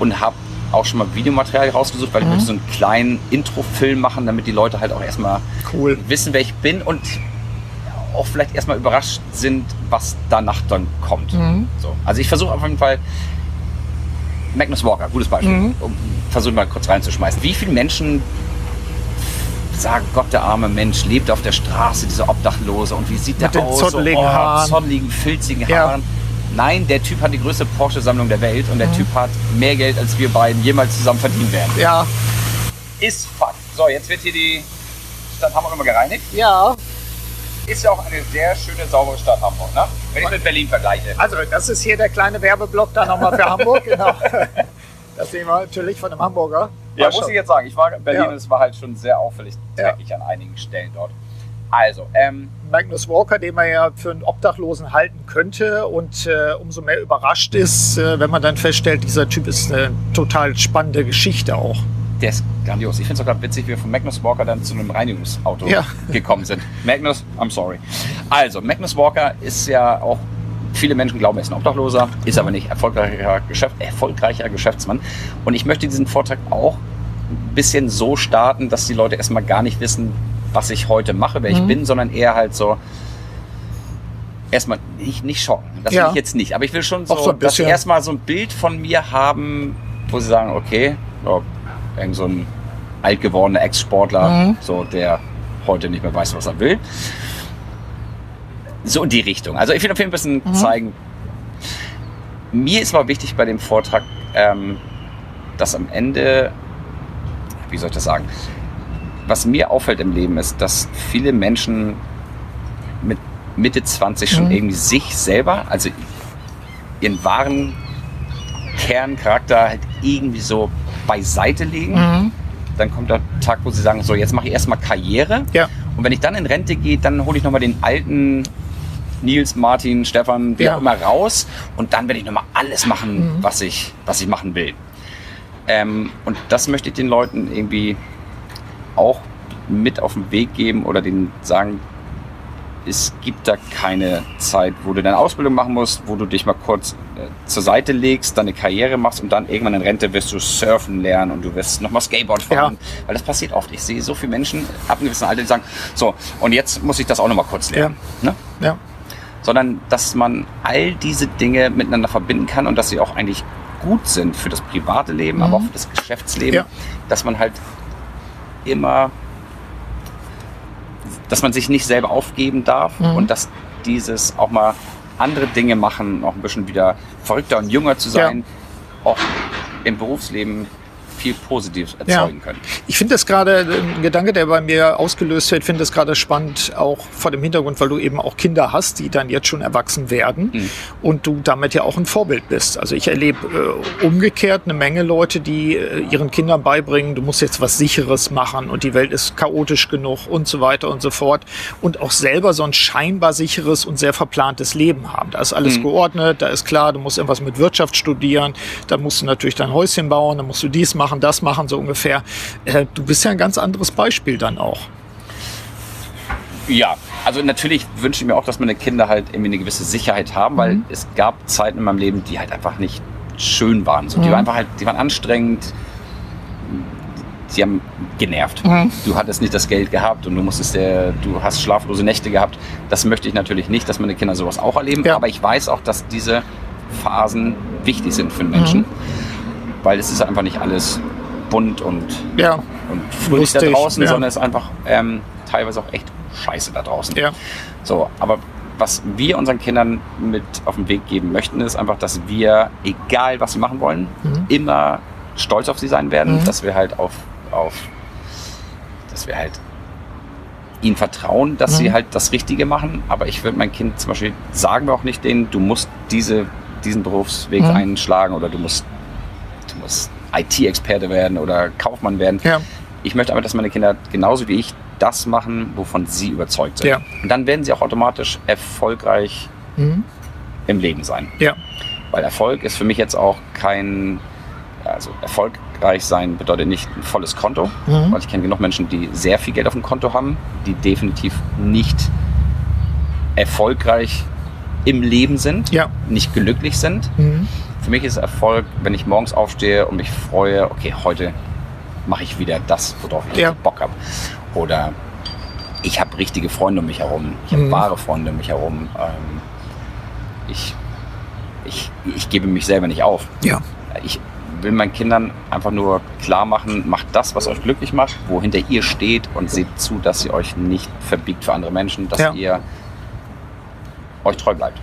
und habe auch schon mal Videomaterial rausgesucht, weil ich Mhm. möchte so einen kleinen Intro-Film machen, damit die Leute halt auch erstmal Cool. wissen, wer ich bin und auch vielleicht erstmal überrascht sind, was danach dann kommt. Mhm. So. Also ich versuche auf jeden Fall, Magnus Walker, gutes Beispiel, Mhm. um, versuche mal kurz reinzuschmeißen. Wie viele Menschen sagen, Gott, der arme Mensch lebt auf der Straße, dieser Obdachlose und wie sieht der Mit den aus? zotteligen oh, Haaren. zotteligen, filzigen Ja. Haaren. Nein, der Typ hat die größte Porsche-Sammlung der Welt und der Mhm. Typ hat mehr Geld, als wir beiden jemals zusammen verdienen werden. Ja. Ist Fakt. So, jetzt wird hier die Stadt Hamburg immer gereinigt. Ja. Ist ja auch eine sehr schöne, saubere Stadt Hamburg, ne? Wenn ich mit Berlin vergleiche. Also, das ist hier der kleine Werbeblock da nochmal für Hamburg, genau. [laughs] Das sehen wir natürlich von einem Hamburger. Ja, War muss schon- ich jetzt sagen. Ich war in Berlin Ja. und es war halt schon sehr auffällig Ja. dreckig an einigen Stellen dort. Also, ähm, Magnus Walker, den man ja für einen Obdachlosen halten könnte und äh, umso mehr überrascht ist, äh, wenn man dann feststellt, dieser Typ ist eine total spannende Geschichte auch. Der ist grandios. Ich finde es auch gerade witzig, wie wir von Magnus Walker dann zu einem Reinigungsauto Ja. gekommen sind. Magnus, I'm sorry. Also, Magnus Walker ist ja auch, viele Menschen glauben, er ist ein Obdachloser, ist aber nicht erfolgreicher, Geschäft, erfolgreicher Geschäftsmann. Und ich möchte diesen Vortrag auch ein bisschen so starten, dass die Leute erstmal gar nicht wissen, was ich heute mache, wer ich Mhm. bin, sondern eher halt so erstmal nicht, nicht schocken. Das Ja. will ich jetzt nicht. Aber ich will schon so, so dass sie erstmal so ein Bild von mir haben, wo sie sagen, okay, ja, irgend so ein alt gewordener Ex-Sportler, Mhm. so der heute nicht mehr weiß, was er will. So in die Richtung. Also ich will auf jeden Fall ein bisschen Mhm. zeigen. Mir ist aber wichtig bei dem Vortrag, ähm, dass am Ende, wie soll ich das sagen, was mir auffällt im Leben ist, dass viele Menschen mit Mitte 20 schon Mhm. irgendwie sich selber, also ihren wahren Kerncharakter halt irgendwie so beiseite legen. Mhm. Dann kommt der Tag, wo sie sagen, so jetzt mache ich erstmal Karriere. Ja. Und wenn ich dann in Rente gehe, dann hole ich nochmal den alten Nils, Martin, Stefan, wie Ja. auch immer raus. Und dann werde ich nochmal alles machen, Mhm. was, ich, was ich machen will. Ähm, und das möchte ich den Leuten irgendwie auch mit auf den Weg geben oder denen sagen, es gibt da keine Zeit, wo du deine Ausbildung machen musst, wo du dich mal kurz äh, zur Seite legst, deine Karriere machst und dann irgendwann in Rente wirst du surfen lernen und du wirst nochmal Skateboard fahren. Weil das passiert oft. Ich sehe so viele Menschen ab einem gewissen Alter, die sagen, so, und jetzt muss ich das auch nochmal kurz lernen. Ne? Ja. Sondern, dass man all diese Dinge miteinander verbinden kann und dass sie auch eigentlich gut sind für das private Leben, Mhm. aber auch für das Geschäftsleben. Ja. Dass man halt immer dass man sich nicht selber aufgeben darf Mhm. und dass dieses auch mal andere Dinge machen, auch ein bisschen wieder verrückter und jünger zu sein, auch im Berufsleben viel Positives erzeugen können. Ich finde das gerade, ein Gedanke, der bei mir ausgelöst wird, finde das gerade spannend, auch vor dem Hintergrund, weil du eben auch Kinder hast, die dann jetzt schon erwachsen werden Mhm. und du damit ja auch ein Vorbild bist. Also ich erlebe äh, umgekehrt eine Menge Leute, die äh, ihren Kindern beibringen, du musst jetzt was Sicheres machen und die Welt ist chaotisch genug und so weiter und so fort und auch selber so ein scheinbar sicheres und sehr verplantes Leben haben. Da ist alles Mhm. geordnet, da ist klar, du musst irgendwas mit Wirtschaft studieren, da musst du natürlich dein Häuschen bauen, dann musst du dies machen, das machen, so ungefähr. Äh, du bist ja ein ganz anderes Beispiel dann auch. Ja, also natürlich wünsche ich mir auch, dass meine Kinder halt irgendwie eine gewisse Sicherheit haben, weil Mhm. es gab Zeiten in meinem Leben, die halt einfach nicht schön waren. So, Die Mhm. waren einfach halt, die waren anstrengend, die haben genervt. Mhm. Du hattest nicht das Geld gehabt und du musstest der, du hast schlaflose Nächte gehabt. Das möchte ich natürlich nicht, dass meine Kinder sowas auch erleben. Ja. Aber ich weiß auch, dass diese Phasen wichtig sind für einen Menschen, Mhm. Weil es ist einfach nicht alles bunt und Ja, und fröhlich da Lustig, draußen, ja. sondern es ist einfach ähm, teilweise auch echt scheiße da draußen. ja, So, aber was wir unseren Kindern mit auf den Weg geben möchten, ist einfach, dass wir, egal was sie machen wollen, Mhm. immer stolz auf sie sein werden, Mhm. dass wir halt auf, auf dass wir halt ihnen vertrauen, dass sie Mhm. halt das Richtige machen. Aber ich würde mein Kind zum Beispiel sagen wir auch nicht denen, du musst diese, diesen Berufsweg Mhm. einschlagen oder du musst, du musst IT-Experte werden oder Kaufmann werden. ja, Ich möchte aber, dass meine Kinder genauso wie ich das machen, wovon sie überzeugt sind. Ja. Und dann werden sie auch automatisch erfolgreich mhm. im Leben sein. ja, Weil Erfolg ist für mich jetzt auch kein, also erfolgreich sein bedeutet nicht ein volles Konto, Mhm. weil ich kenne genug Menschen, die sehr viel Geld auf dem Konto haben, die definitiv nicht erfolgreich im Leben sind, ja, nicht glücklich sind. mhm. Für mich ist Erfolg, wenn ich morgens aufstehe und mich freue, okay, heute mache ich wieder das, worauf ich Ja. Bock habe. Oder ich habe richtige Freunde um mich herum, ich habe Mhm. wahre Freunde um mich herum. Ähm, ich, ich, ich gebe mich selber nicht auf. ja, Ich will meinen Kindern einfach nur klar machen, macht das, was euch glücklich macht, wohinter ihr steht und seht zu, dass ihr euch nicht verbiegt für andere Menschen, dass Ja. ihr euch treu bleibt.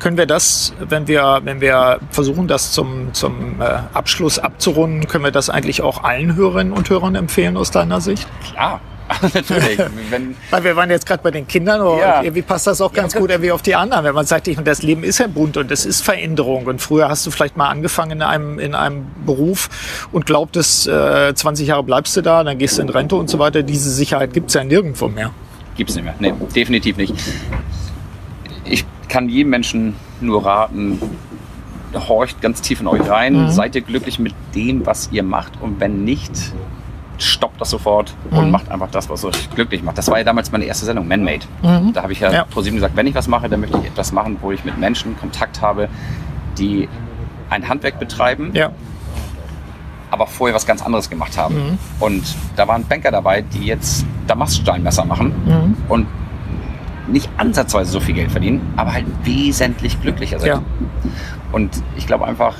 Können wir das, wenn wir, wenn wir versuchen, das zum, zum äh, Abschluss abzurunden, können wir das eigentlich auch allen Hörerinnen und Hörern empfehlen aus deiner Sicht? Klar, [laughs] natürlich. Wenn, [laughs] Weil wir waren jetzt gerade bei den Kindern, aber Ja. irgendwie passt das auch ganz gut irgendwie auf die anderen. Wenn man sagt, ich, das Leben ist ja bunt und es ist Veränderung. Und früher hast du vielleicht mal angefangen in einem, in einem Beruf und glaubtest, äh, 20 Jahre bleibst du da, dann gehst du in Rente und so weiter. Diese Sicherheit gibt's ja nirgendwo mehr. Gibt's nicht mehr. Nee, definitiv nicht. Ich kann jedem Menschen nur raten, horcht ganz tief in euch rein, Mhm. seid ihr glücklich mit dem, was ihr macht und wenn nicht, stoppt das sofort und Mhm. macht einfach das, was euch glücklich macht. Das war ja damals meine erste Sendung, Man-Made. Mhm. Da habe ich ja, Ja. ProSieben gesagt, wenn ich was mache, dann möchte ich etwas machen, wo ich mit Menschen Kontakt habe, die ein Handwerk betreiben Ja, aber vorher was ganz anderes gemacht haben. Mhm. Und da waren Banker dabei, die jetzt Damaststeinmesser machen mhm. und nicht ansatzweise so viel Geld verdienen, aber halt wesentlich glücklicher sind. Ja. Und ich glaube einfach,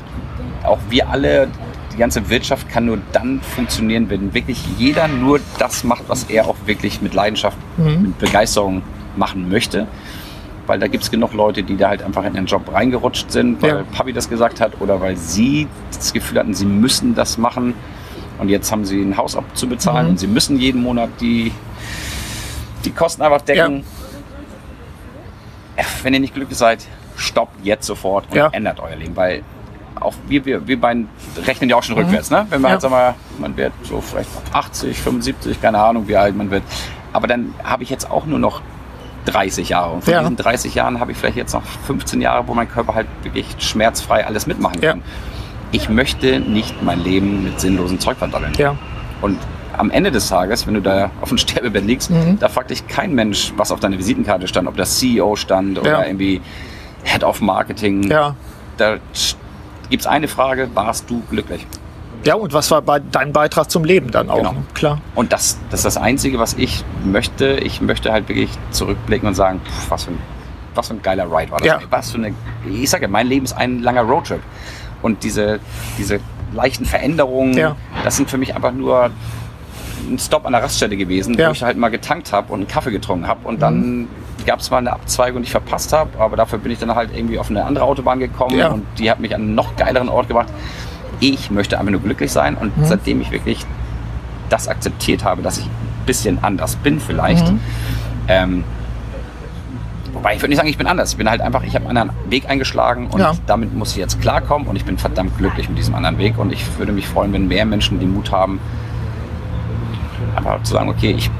auch wir alle, die ganze Wirtschaft kann nur dann funktionieren, wenn wirklich jeder nur das macht, was er auch wirklich mit Leidenschaft, mhm. mit Begeisterung machen möchte. Weil da gibt es genug Leute, die da halt einfach in den Job reingerutscht sind, weil ja. Papi das gesagt hat oder weil sie das Gefühl hatten, sie müssen das machen. Und jetzt haben sie ein Haus abzubezahlen mhm. und sie müssen jeden Monat die, die Kosten einfach decken. Ja. Wenn ihr nicht glücklich seid, stoppt jetzt sofort und ja. ändert euer Leben, weil auch wir, wir, wir beiden rechnen ja auch schon mhm. rückwärts, ne? Wenn man ja. halt, man wird so vielleicht 80, 75, keine Ahnung, wie alt man wird. Aber dann habe ich jetzt auch nur noch 30 Jahre. Und von ja. diesen 30 Jahren habe ich vielleicht jetzt noch 15 Jahre, wo mein Körper halt wirklich schmerzfrei alles mitmachen kann. Ja. Ich möchte nicht mein Leben mit sinnlosen Zeug verdammeln. Ja. Und am Ende des Tages, wenn du da auf dem Sterbebett liegst, mhm. da fragt dich kein Mensch, was auf deiner Visitenkarte stand, ob das CEO stand oder irgendwie Head of Marketing. Ja. Da gibt es eine Frage, warst du glücklich? Ja, und was war bei dein Beitrag zum Leben dann auch? Genau. Ne? Klar. Und das, das ist das Einzige, was ich möchte. Ich möchte halt wirklich zurückblicken und sagen, pff, was, für ein, was für ein geiler Ride war das. Ja. Was für eine, ich sage ja, mein Leben ist ein langer Roadtrip. Und diese, diese leichten Veränderungen, ja. das sind für mich einfach nur ein Stop an der Raststelle gewesen, ja. wo ich halt mal getankt habe und einen Kaffee getrunken habe. Und dann mhm. gab es mal eine Abzweigung, die ich verpasst habe. Aber dafür bin ich dann halt irgendwie auf eine andere Autobahn gekommen ja. und die hat mich an einen noch geileren Ort gebracht ich möchte einfach nur glücklich sein. Und mhm. seitdem ich wirklich das akzeptiert habe, dass ich ein bisschen anders bin vielleicht, mhm. ähm, Wobei ich würde nicht sagen, ich bin anders. Ich bin halt einfach, ich habe einen anderen Weg eingeschlagen und ja. damit muss ich jetzt klarkommen und ich bin verdammt glücklich mit diesem anderen Weg und ich würde mich freuen, wenn mehr Menschen den Mut haben, einfach zu sagen, okay, ich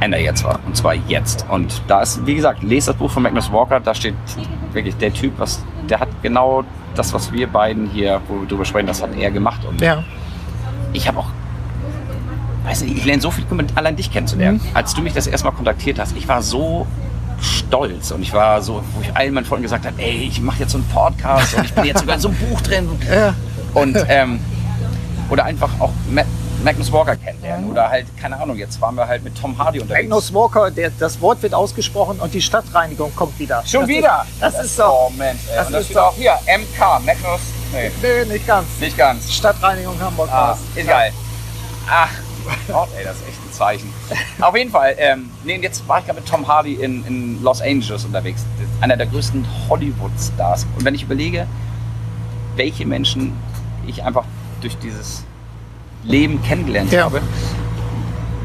ändere jetzt was und zwar jetzt. Und da ist, wie gesagt, lest das Buch von Magnus Walker, da steht wirklich der Typ, was, der hat genau das, was wir beiden hier, wo wir drüber sprechen, das hat er gemacht. Und ja. ich habe auch, weiß nicht, ich lerne so viel, allein dich kennenzulernen. Mhm. Als du mich das erstmal kontaktiert hast, ich war so stolz und ich war so, wo ich allen meinen Freunden gesagt habe, ey, ich mache jetzt so einen Podcast und ich bin jetzt sogar in so einem Buch drin. [laughs] Ja. Und ähm, oder einfach auch Magnus Walker kennenlernen. Oder halt, keine Ahnung, jetzt waren wir halt mit Tom Hardy unterwegs. Magnus Walker, der, das Wort wird ausgesprochen und die Stadtreinigung kommt wieder. Schon das wieder? Ist, das, das, ist doch. Oh Mensch, ey. Das und das ist doch hier, MK, Magnus. Nee. nee, nicht ganz. Nicht ganz. Stadtreinigung Hamburg. Ah, ist geil. Ach, Gott, ey, das ist echt ein Zeichen. [laughs] Auf jeden Fall, ähm, nee, jetzt war ich gerade mit Tom Hardy in, in Los Angeles unterwegs. Einer der größten Hollywood-Stars. Und wenn ich überlege, welche Menschen ich einfach durch dieses Leben kennengelernt ja. habe.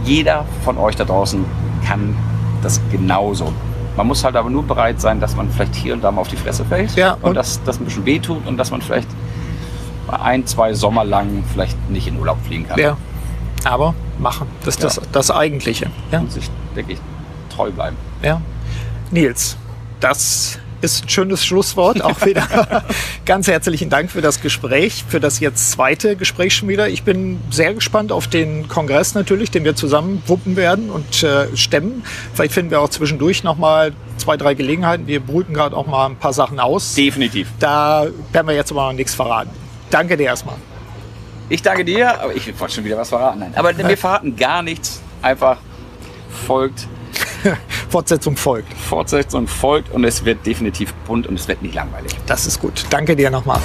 Jeder von euch da draußen kann das genauso. Man muss halt aber nur bereit sein, dass man vielleicht hier und da mal auf die Fresse fällt ja, und, und dass das ein bisschen wehtut und dass man vielleicht ein, zwei Sommer lang vielleicht nicht in Urlaub fliegen kann. Ja, aber machen. Das ist ja. das, das Eigentliche. Ja. Und sich wirklich treu bleiben. Ja. Nils, das ist ein schönes Schlusswort. Auch [laughs] wieder ganz herzlichen Dank für das Gespräch, für das jetzt zweite Gespräch schon wieder. Ich bin sehr gespannt auf den Kongress natürlich, den wir zusammen wuppen werden und äh, stemmen. Vielleicht finden wir auch zwischendurch noch mal zwei, drei Gelegenheiten. Wir brüten gerade auch mal ein paar Sachen aus. Definitiv. Da werden wir jetzt aber noch nichts verraten. Danke dir erstmal. Ich danke dir, aber ich wollte schon wieder was verraten. Nein. Aber [laughs] wir verraten gar nichts. Einfach folgt [laughs] Fortsetzung folgt. Fortsetzung folgt und es wird definitiv bunt und es wird nicht langweilig. Das ist gut. Danke dir nochmal.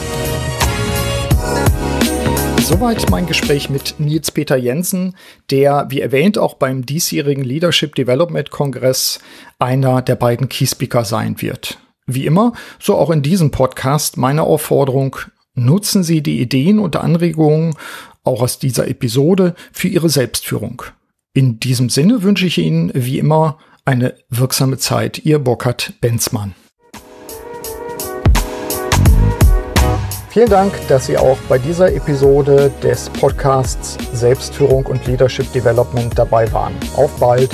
Soweit mein Gespräch mit Nils Peter Jensen, der, wie erwähnt, auch beim diesjährigen Leadership Development Kongress einer der beiden Keyspeaker sein wird. Wie immer, so auch in diesem Podcast meine Aufforderung, nutzen Sie die Ideen und Anregungen auch aus dieser Episode für Ihre Selbstführung. In diesem Sinne wünsche ich Ihnen wie immer eine wirksame Zeit. Ihr Burkhard Benzmann. Vielen Dank, dass Sie auch bei dieser Episode des Podcasts Selbstführung und Leadership Development dabei waren. Auf bald!